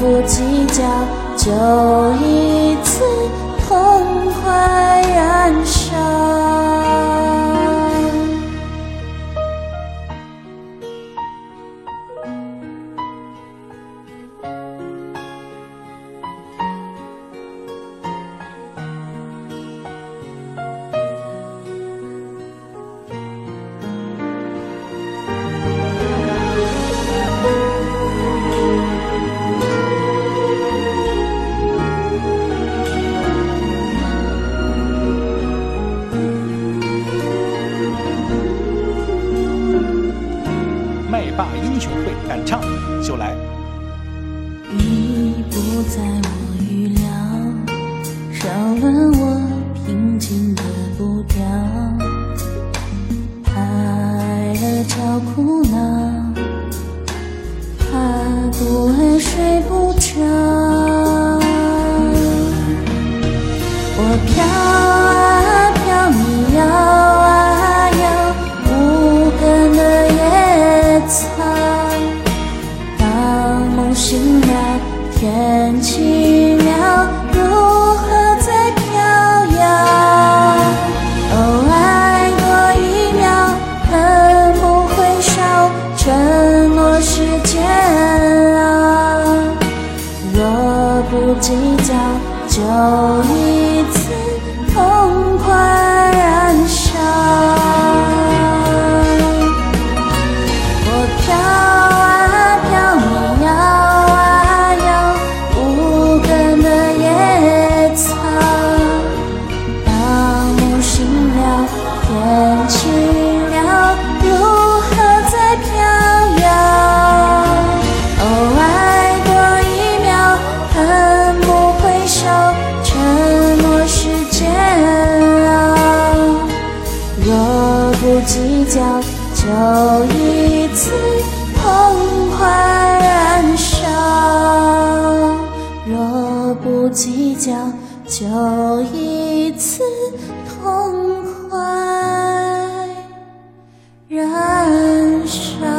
不计较就一次痛快燃烧。大英雄会敢唱就来。你不在我预料，扰乱我平静的步调，爱了找苦恼，怕不爱睡不着。天奇妙，如何在飘摇？哦，爱多一秒，恨不会少，承诺是煎熬。若不计较，就一次痛快燃烧。笑就一次痛快燃烧，若不计较，就一次痛快燃烧。